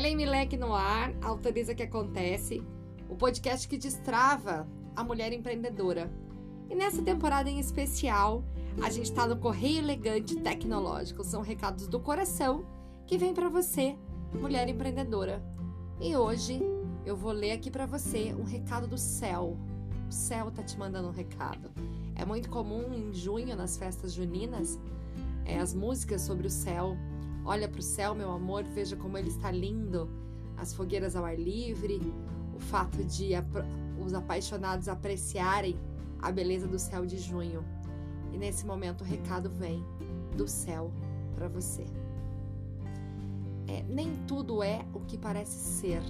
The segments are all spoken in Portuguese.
Milek no ar, autoriza que acontece, o podcast que destrava a mulher empreendedora. E nessa temporada em especial, a gente está no Correio Elegante Tecnológico. São recados do coração que vem para você, mulher empreendedora. E hoje eu vou ler aqui para você um recado do céu. O céu tá te mandando um recado. É muito comum em junho, nas festas juninas, é, as músicas sobre o céu Olha para o céu, meu amor, veja como ele está lindo. As fogueiras ao ar livre, o fato de os apaixonados apreciarem a beleza do céu de junho. E nesse momento o recado vem do céu para você. É, nem tudo é o que parece ser.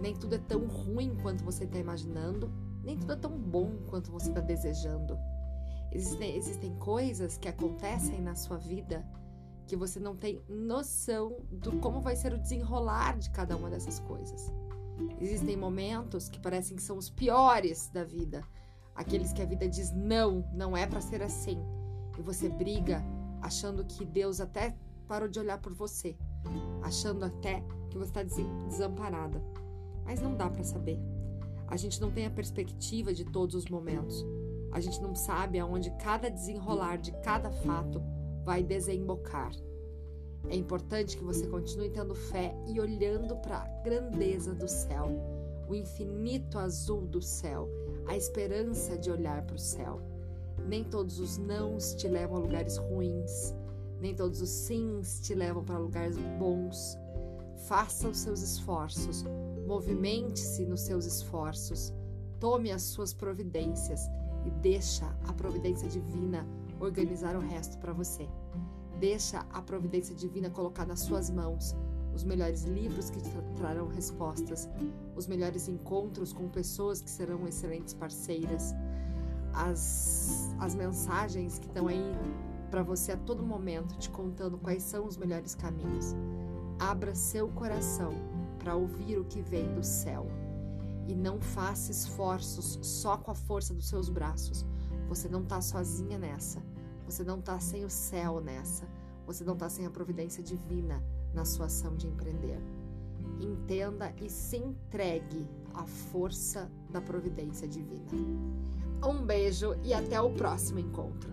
Nem tudo é tão ruim quanto você está imaginando. Nem tudo é tão bom quanto você está desejando. Existem, existem coisas que acontecem na sua vida que você não tem noção do como vai ser o desenrolar de cada uma dessas coisas. Existem momentos que parecem que são os piores da vida, aqueles que a vida diz não, não é para ser assim, e você briga achando que Deus até parou de olhar por você, achando até que você está desamparada. Mas não dá para saber. A gente não tem a perspectiva de todos os momentos. A gente não sabe aonde cada desenrolar de cada fato vai desembocar. É importante que você continue tendo fé e olhando para a grandeza do céu, o infinito azul do céu, a esperança de olhar para o céu. Nem todos os nãos te levam a lugares ruins, nem todos os sims te levam para lugares bons. Faça os seus esforços, movimente-se nos seus esforços, tome as suas providências e deixa a providência divina organizar o resto para você. Deixa a providência divina colocar nas suas mãos os melhores livros que tra trarão respostas, os melhores encontros com pessoas que serão excelentes parceiras, as, as mensagens que estão aí para você a todo momento, te contando quais são os melhores caminhos. Abra seu coração para ouvir o que vem do céu e não faça esforços só com a força dos seus braços. Você não está sozinha nessa. Você não está sem o céu nessa. Você não está sem a providência divina na sua ação de empreender. Entenda e se entregue à força da providência divina. Um beijo e até o próximo encontro.